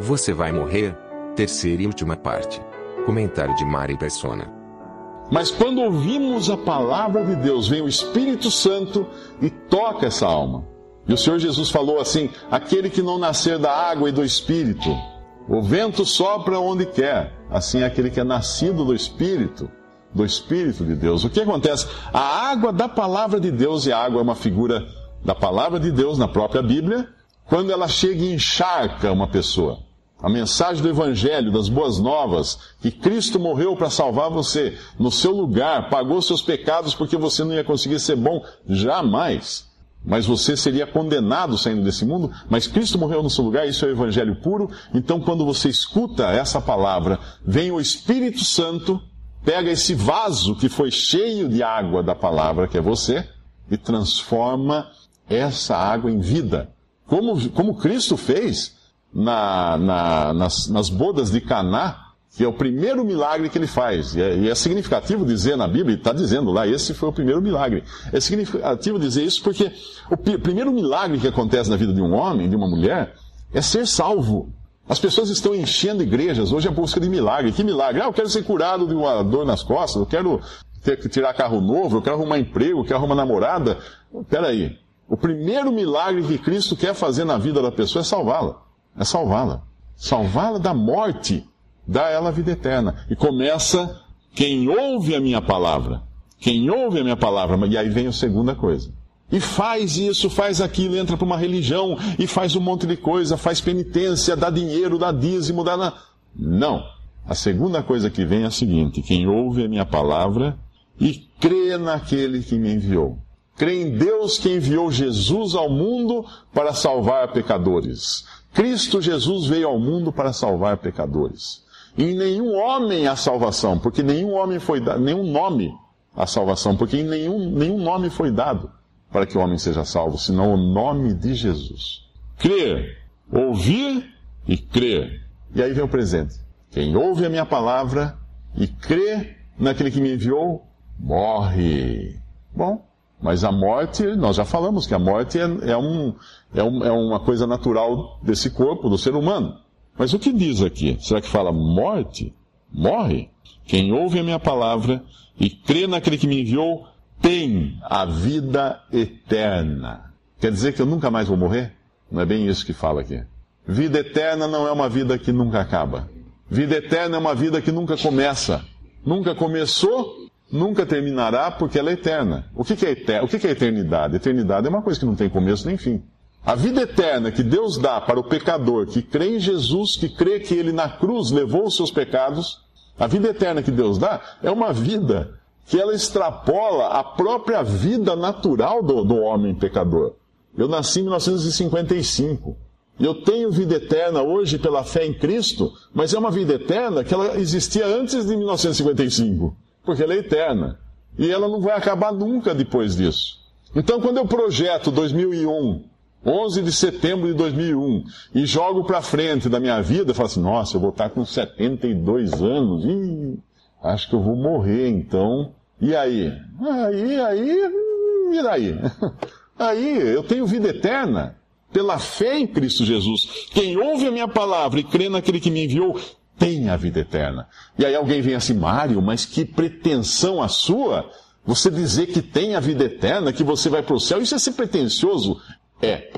Você vai morrer? Terceira e última parte. Comentário de Mari Persona. Mas quando ouvimos a palavra de Deus, vem o Espírito Santo e toca essa alma. E o Senhor Jesus falou assim: aquele que não nascer da água e do Espírito, o vento sopra onde quer, assim é aquele que é nascido do Espírito, do Espírito de Deus. O que acontece? A água da palavra de Deus, e a água é uma figura da palavra de Deus na própria Bíblia, quando ela chega e encharca uma pessoa. A mensagem do Evangelho, das boas novas, que Cristo morreu para salvar você, no seu lugar, pagou seus pecados porque você não ia conseguir ser bom jamais. Mas você seria condenado saindo desse mundo, mas Cristo morreu no seu lugar, isso é o Evangelho puro. Então, quando você escuta essa palavra, vem o Espírito Santo, pega esse vaso que foi cheio de água da palavra, que é você, e transforma essa água em vida. Como, como Cristo fez na, na, nas, nas bodas de Caná, que é o primeiro milagre que ele faz. E é, e é significativo dizer na Bíblia, está dizendo lá, esse foi o primeiro milagre. É significativo dizer isso porque o primeiro milagre que acontece na vida de um homem, de uma mulher, é ser salvo. As pessoas estão enchendo igrejas hoje a busca de milagre. Que milagre? Ah, eu quero ser curado de uma dor nas costas, eu quero ter que tirar carro novo, eu quero arrumar emprego, eu quero arrumar namorada. Peraí. O primeiro milagre que Cristo quer fazer na vida da pessoa é salvá-la é salvá-la. Salvá-la da morte, dá ela a vida eterna. E começa quem ouve a minha palavra. Quem ouve a minha palavra, e aí vem a segunda coisa. E faz isso, faz aquilo, entra para uma religião e faz um monte de coisa, faz penitência, dá dinheiro, dá dízimo, dá. Não. A segunda coisa que vem é a seguinte: quem ouve a minha palavra e crê naquele que me enviou. Crê em Deus que enviou Jesus ao mundo para salvar pecadores. Cristo Jesus veio ao mundo para salvar pecadores. E em nenhum homem há salvação, porque nenhum homem foi dado, nenhum nome há salvação, porque em nenhum, nenhum nome foi dado para que o homem seja salvo, senão o nome de Jesus. Crer, ouvir e crer. E aí vem o presente. Quem ouve a minha palavra e crê naquele que me enviou, morre. Bom, mas a morte, nós já falamos que a morte é, é, um, é, um, é uma coisa natural desse corpo, do ser humano. Mas o que diz aqui? Será que fala morte? Morre? Quem ouve a minha palavra e crê naquele que me enviou tem a vida eterna. Quer dizer que eu nunca mais vou morrer? Não é bem isso que fala aqui. Vida eterna não é uma vida que nunca acaba. Vida eterna é uma vida que nunca começa. Nunca começou nunca terminará porque ela é eterna. O que, é, eterno? O que é eternidade? Eternidade é uma coisa que não tem começo nem fim. A vida eterna que Deus dá para o pecador que crê em Jesus, que crê que ele na cruz levou os seus pecados, a vida eterna que Deus dá é uma vida que ela extrapola a própria vida natural do, do homem pecador. Eu nasci em 1955. Eu tenho vida eterna hoje pela fé em Cristo, mas é uma vida eterna que ela existia antes de 1955 porque ela é eterna. E ela não vai acabar nunca depois disso. Então, quando eu projeto 2001, 11 de setembro de 2001, e jogo para frente da minha vida, eu falo assim: nossa, eu vou estar com 72 anos, e acho que eu vou morrer então. E aí? Aí, aí, e daí? Aí, eu tenho vida eterna pela fé em Cristo Jesus. Quem ouve a minha palavra e crê naquele que me enviou, tem a vida eterna. E aí alguém vem assim, Mário, mas que pretensão a sua? Você dizer que tem a vida eterna, que você vai para o céu, isso é ser pretensioso? É.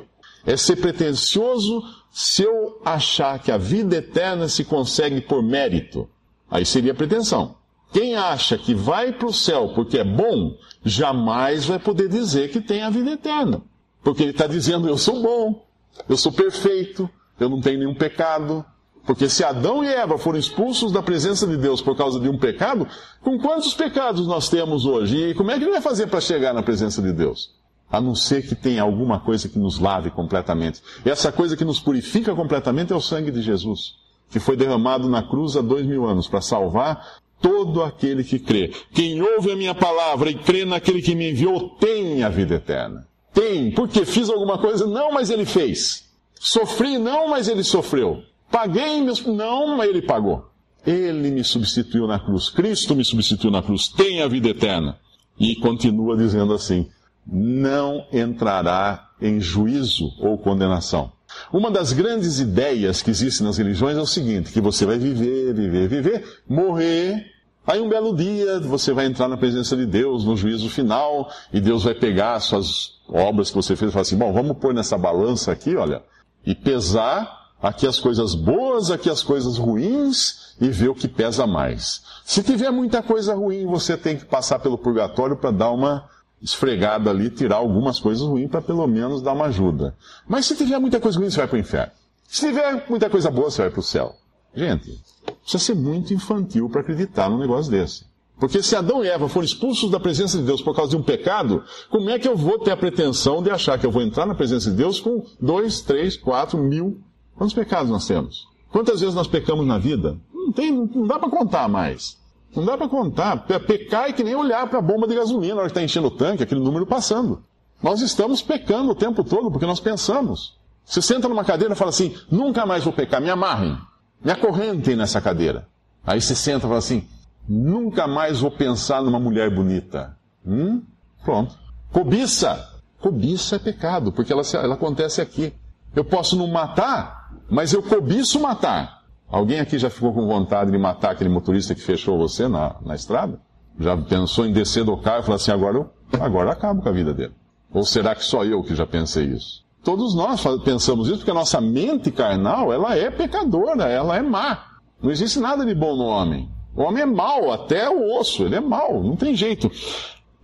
É ser pretensioso se eu achar que a vida eterna se consegue por mérito. Aí seria pretensão. Quem acha que vai para o céu porque é bom, jamais vai poder dizer que tem a vida eterna. Porque ele está dizendo, eu sou bom, eu sou perfeito, eu não tenho nenhum pecado, porque se Adão e Eva foram expulsos da presença de Deus por causa de um pecado, com quantos pecados nós temos hoje? E como é que ele vai fazer para chegar na presença de Deus? a não ser que tenha alguma coisa que nos lave completamente. E essa coisa que nos purifica completamente é o sangue de Jesus, que foi derramado na cruz há dois mil anos para salvar todo aquele que crê. Quem ouve a minha palavra e crê naquele que me enviou tem a vida eterna. Tem, porque fiz alguma coisa? Não, mas ele fez. Sofri? Não, mas ele sofreu. Paguei meus. Não, ele pagou. Ele me substituiu na cruz. Cristo me substituiu na cruz. Tem a vida eterna. E continua dizendo assim: não entrará em juízo ou condenação. Uma das grandes ideias que existem nas religiões é o seguinte: que você vai viver, viver, viver, morrer. Aí um belo dia você vai entrar na presença de Deus no juízo final e Deus vai pegar as suas obras que você fez e falar assim: bom, vamos pôr nessa balança aqui, olha, e pesar aqui as coisas boas, aqui as coisas ruins e ver o que pesa mais. Se tiver muita coisa ruim, você tem que passar pelo purgatório para dar uma esfregada ali, tirar algumas coisas ruins para pelo menos dar uma ajuda. Mas se tiver muita coisa ruim, você vai para o inferno. Se tiver muita coisa boa, você vai para o céu. Gente, precisa ser muito infantil para acreditar num negócio desse. Porque se Adão e Eva foram expulsos da presença de Deus por causa de um pecado, como é que eu vou ter a pretensão de achar que eu vou entrar na presença de Deus com dois, três, quatro mil Quantos pecados nós temos? Quantas vezes nós pecamos na vida? Não, tem, não dá para contar mais. Não dá para contar. Pecar é que nem olhar para a bomba de gasolina na hora que está enchendo o tanque, aquele número passando. Nós estamos pecando o tempo todo porque nós pensamos. Você senta numa cadeira e fala assim: nunca mais vou pecar, me amarrem, me acorrentem nessa cadeira. Aí você senta e fala assim: nunca mais vou pensar numa mulher bonita. Hum? Pronto. Cobiça. Cobiça é pecado, porque ela, ela acontece aqui. Eu posso não matar, mas eu cobiço matar. Alguém aqui já ficou com vontade de matar aquele motorista que fechou você na, na estrada? Já pensou em descer do carro e falar assim, agora eu, agora eu acabo com a vida dele? Ou será que só eu que já pensei isso? Todos nós pensamos isso porque a nossa mente carnal, ela é pecadora, ela é má. Não existe nada de bom no homem. O homem é mau, até o osso, ele é mau, não tem jeito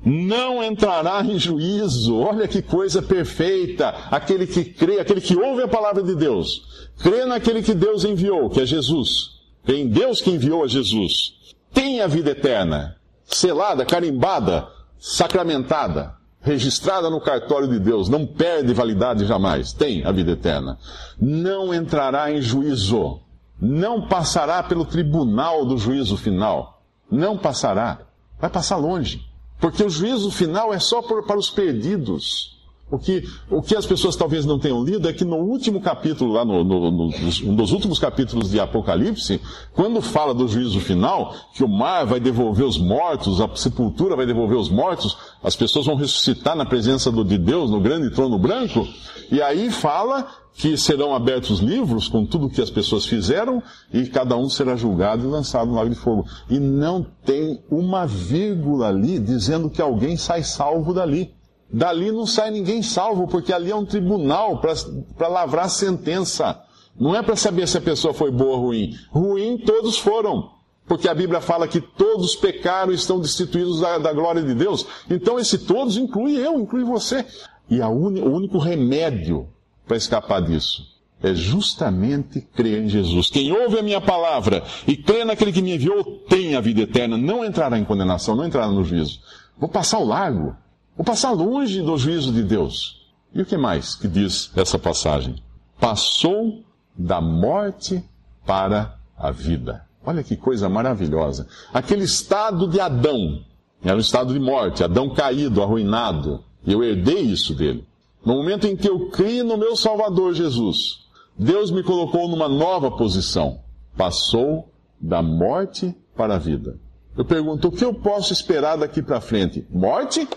não entrará em juízo. Olha que coisa perfeita. Aquele que crê, aquele que ouve a palavra de Deus, crê naquele que Deus enviou, que é Jesus. Crê em Deus que enviou a Jesus. Tem a vida eterna, selada, carimbada, sacramentada, registrada no cartório de Deus, não perde validade jamais. Tem a vida eterna. Não entrará em juízo. Não passará pelo tribunal do juízo final. Não passará. Vai passar longe. Porque o juízo final é só por, para os perdidos. O que, o que as pessoas talvez não tenham lido é que no último capítulo, lá no, no, no, um dos últimos capítulos de Apocalipse, quando fala do juízo final, que o mar vai devolver os mortos, a sepultura vai devolver os mortos, as pessoas vão ressuscitar na presença do, de Deus no grande trono branco, e aí fala que serão abertos livros com tudo o que as pessoas fizeram e cada um será julgado e lançado no lago de fogo. E não tem uma vírgula ali dizendo que alguém sai salvo dali. Dali não sai ninguém salvo, porque ali é um tribunal para lavrar sentença. Não é para saber se a pessoa foi boa ou ruim. Ruim todos foram. Porque a Bíblia fala que todos pecaram e estão destituídos da, da glória de Deus. Então esse todos inclui eu, inclui você. E uni, o único remédio para escapar disso? É justamente crer em Jesus. Quem ouve a minha palavra e crê naquele que me enviou tem a vida eterna, não entrará em condenação, não entrará no juízo. Vou passar o largo, vou passar longe do juízo de Deus. E o que mais que diz essa passagem? Passou da morte para a vida. Olha que coisa maravilhosa. Aquele estado de Adão, era um estado de morte, Adão caído, arruinado. Eu herdei isso dele. No momento em que eu criei no meu Salvador Jesus, Deus me colocou numa nova posição. Passou da morte para a vida. Eu pergunto, o que eu posso esperar daqui para frente? Morte?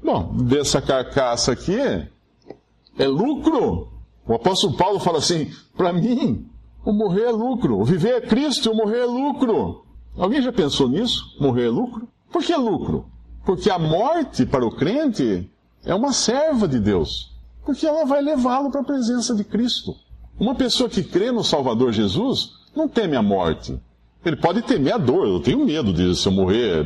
Bom, dessa carcaça aqui é lucro. O apóstolo Paulo fala assim: para mim, o morrer é lucro. O viver é Cristo, o morrer é lucro. Alguém já pensou nisso? Morrer é lucro? Por que lucro? Porque a morte para o crente é uma serva de Deus, porque ela vai levá-lo para a presença de Cristo. Uma pessoa que crê no Salvador Jesus não teme a morte. Ele pode temer a dor. Eu tenho medo de se eu morrer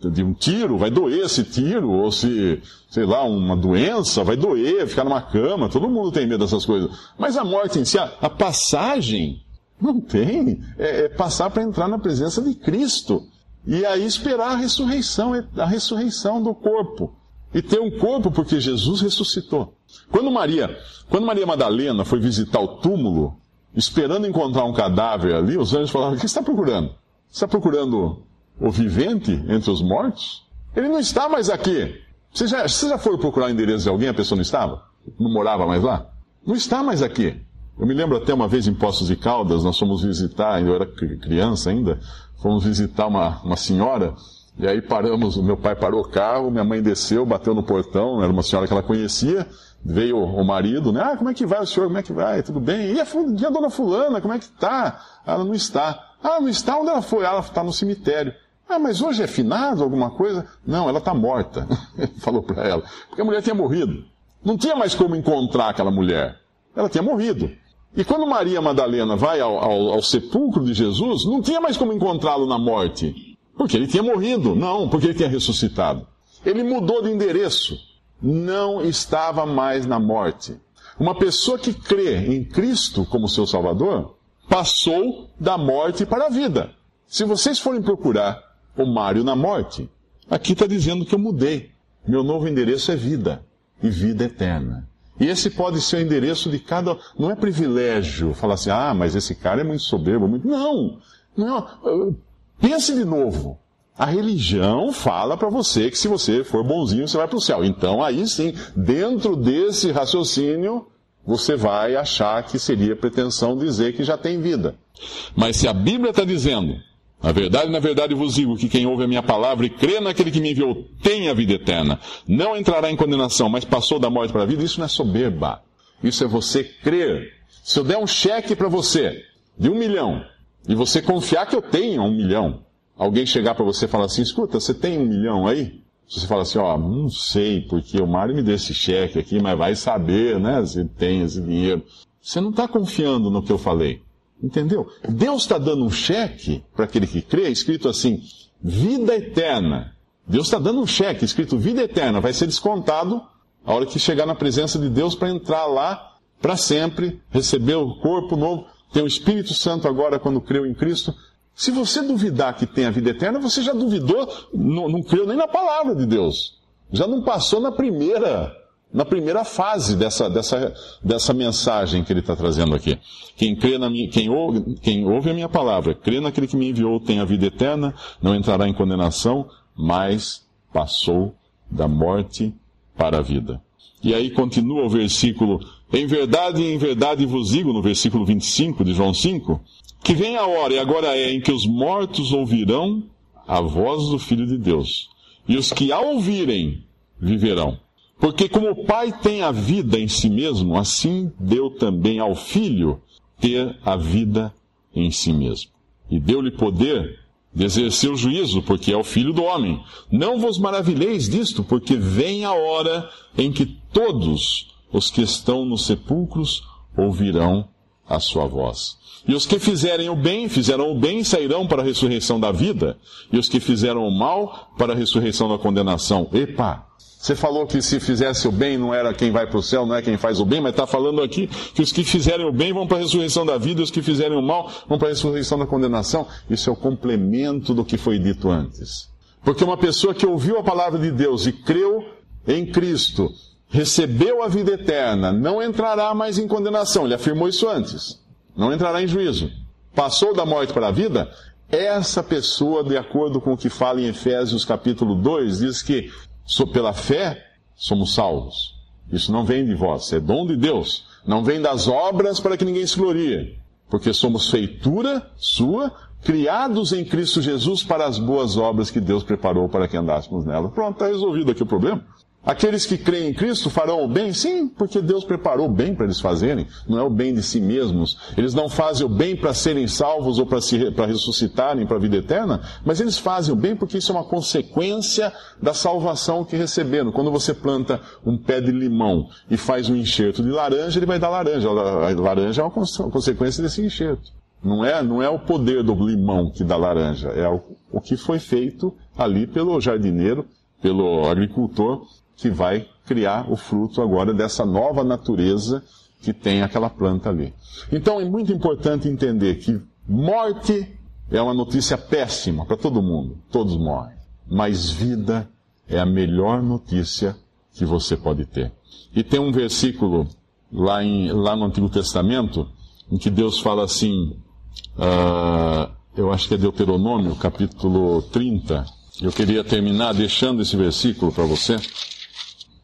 de um tiro, vai doer esse tiro, ou se, sei lá, uma doença, vai doer, ficar numa cama, todo mundo tem medo dessas coisas. Mas a morte em si, a, a passagem, não tem. É, é passar para entrar na presença de Cristo. E aí esperar a ressurreição, a ressurreição do corpo. E ter um corpo porque Jesus ressuscitou. Quando Maria, quando Maria Madalena foi visitar o túmulo, esperando encontrar um cadáver ali, os anjos falaram: O que você está procurando? Você está procurando o vivente entre os mortos? Ele não está mais aqui. Você já, você já foi procurar o endereço de alguém, a pessoa não estava? Não morava mais lá? Não está mais aqui. Eu me lembro até uma vez em Poços de Caldas, nós fomos visitar, eu era criança ainda, fomos visitar uma, uma senhora, e aí paramos, meu pai parou o carro, minha mãe desceu, bateu no portão, era uma senhora que ela conhecia, veio o marido, né? Ah, como é que vai o senhor? Como é que vai? Tudo bem? E a, e a dona fulana, como é que está? Ela não está. Ah, não está? Onde ela foi? Ah, ela está no cemitério. Ah, mas hoje é finado alguma coisa? Não, ela está morta. Falou para ela. Porque a mulher tinha morrido. Não tinha mais como encontrar aquela mulher. Ela tinha morrido. E quando Maria Madalena vai ao, ao, ao sepulcro de Jesus, não tinha mais como encontrá-lo na morte. Porque ele tinha morrido. Não, porque ele tinha ressuscitado. Ele mudou de endereço. Não estava mais na morte. Uma pessoa que crê em Cristo como seu Salvador passou da morte para a vida. Se vocês forem procurar o Mário na morte, aqui está dizendo que eu mudei. Meu novo endereço é vida e vida eterna. E esse pode ser o endereço de cada. Não é privilégio falar assim, ah, mas esse cara é muito soberbo. Muito... Não! não. Pense de novo. A religião fala para você que se você for bonzinho, você vai para o céu. Então, aí sim, dentro desse raciocínio, você vai achar que seria pretensão dizer que já tem vida. Mas se a Bíblia está dizendo, na verdade, na verdade vos digo que quem ouve a minha palavra e crê naquele que me enviou tem a vida eterna. Não entrará em condenação, mas passou da morte para a vida. Isso não é soberba. Isso é você crer. Se eu der um cheque para você de um milhão e você confiar que eu tenho um milhão, alguém chegar para você e falar assim: escuta, você tem um milhão aí? Você fala assim: ó, não sei, porque o Mário me deu esse cheque aqui, mas vai saber, né, se tem esse dinheiro. Você não está confiando no que eu falei. Entendeu? Deus está dando um cheque para aquele que crê, escrito assim: vida eterna. Deus está dando um cheque escrito vida eterna, vai ser descontado a hora que chegar na presença de Deus para entrar lá para sempre, receber o corpo novo, ter o Espírito Santo agora quando creu em Cristo. Se você duvidar que tem a vida eterna, você já duvidou, não, não creu nem na palavra de Deus. Já não passou na primeira, na primeira fase dessa, dessa, dessa mensagem que ele está trazendo aqui. Quem, crê na minha, quem, ouve, quem ouve a minha palavra, crê naquele que me enviou, tem a vida eterna, não entrará em condenação, mas passou da morte para a vida. E aí continua o versículo, em verdade, em verdade vos digo, no versículo 25 de João 5, que vem a hora, e agora é, em que os mortos ouvirão a voz do Filho de Deus. E os que a ouvirem viverão. Porque como o Pai tem a vida em si mesmo, assim deu também ao Filho ter a vida em si mesmo. E deu-lhe poder de exercer o juízo, porque é o Filho do homem. Não vos maravilheis disto, porque vem a hora em que todos os que estão nos sepulcros ouvirão a sua voz. E os que fizerem o bem, fizeram o bem, sairão para a ressurreição da vida. E os que fizeram o mal, para a ressurreição da condenação. Epa! Você falou que se fizesse o bem não era quem vai para o céu, não é quem faz o bem, mas está falando aqui que os que fizerem o bem vão para a ressurreição da vida, os que fizerem o mal vão para a ressurreição da condenação. Isso é o complemento do que foi dito antes. Porque uma pessoa que ouviu a palavra de Deus e creu em Cristo, recebeu a vida eterna, não entrará mais em condenação. Ele afirmou isso antes não entrará em juízo. Passou da morte para a vida, essa pessoa, de acordo com o que fala em Efésios capítulo 2, diz que pela fé somos salvos. Isso não vem de vós, é dom de Deus. Não vem das obras para que ninguém se glorie. Porque somos feitura sua, criados em Cristo Jesus para as boas obras que Deus preparou para que andássemos nela. Pronto, está resolvido aqui o problema. Aqueles que creem em Cristo farão o bem? Sim, porque Deus preparou o bem para eles fazerem, não é o bem de si mesmos. Eles não fazem o bem para serem salvos ou para, se, ressuscitarem para a vida eterna, mas eles fazem o bem porque isso é uma consequência da salvação que receberam. Quando você planta um pé de limão e faz um enxerto de laranja, ele vai dar laranja. A laranja é uma consequência desse enxerto. Não é, não é o poder do limão que dá laranja, é o, o que foi feito ali pelo jardineiro, pelo agricultor que vai criar o fruto agora dessa nova natureza que tem aquela planta ali. Então é muito importante entender que morte é uma notícia péssima para todo mundo, todos morrem. Mas vida é a melhor notícia que você pode ter. E tem um versículo lá, em, lá no Antigo Testamento em que Deus fala assim, uh, eu acho que é Deuteronômio, capítulo 30. Eu queria terminar deixando esse versículo para você.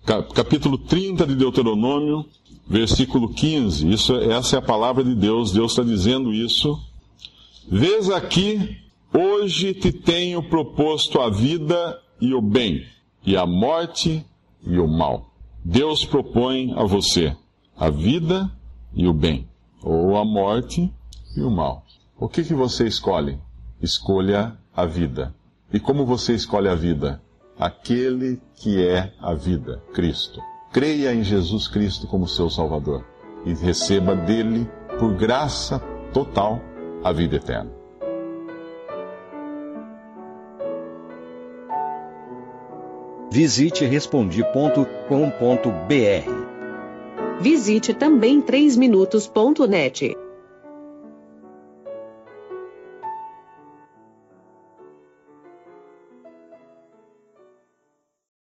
Capítulo 30 de Deuteronômio, versículo 15. Isso, essa é a palavra de Deus. Deus está dizendo isso. Vês aqui, hoje te tenho proposto a vida e o bem, e a morte e o mal. Deus propõe a você a vida e o bem, ou a morte e o mal. O que, que você escolhe? Escolha a vida. E como você escolhe a vida? Aquele que é a vida, Cristo. Creia em Jesus Cristo como seu Salvador e receba dele, por graça total, a vida eterna. Visite respondi.com.br. Visite também 3minutos.net.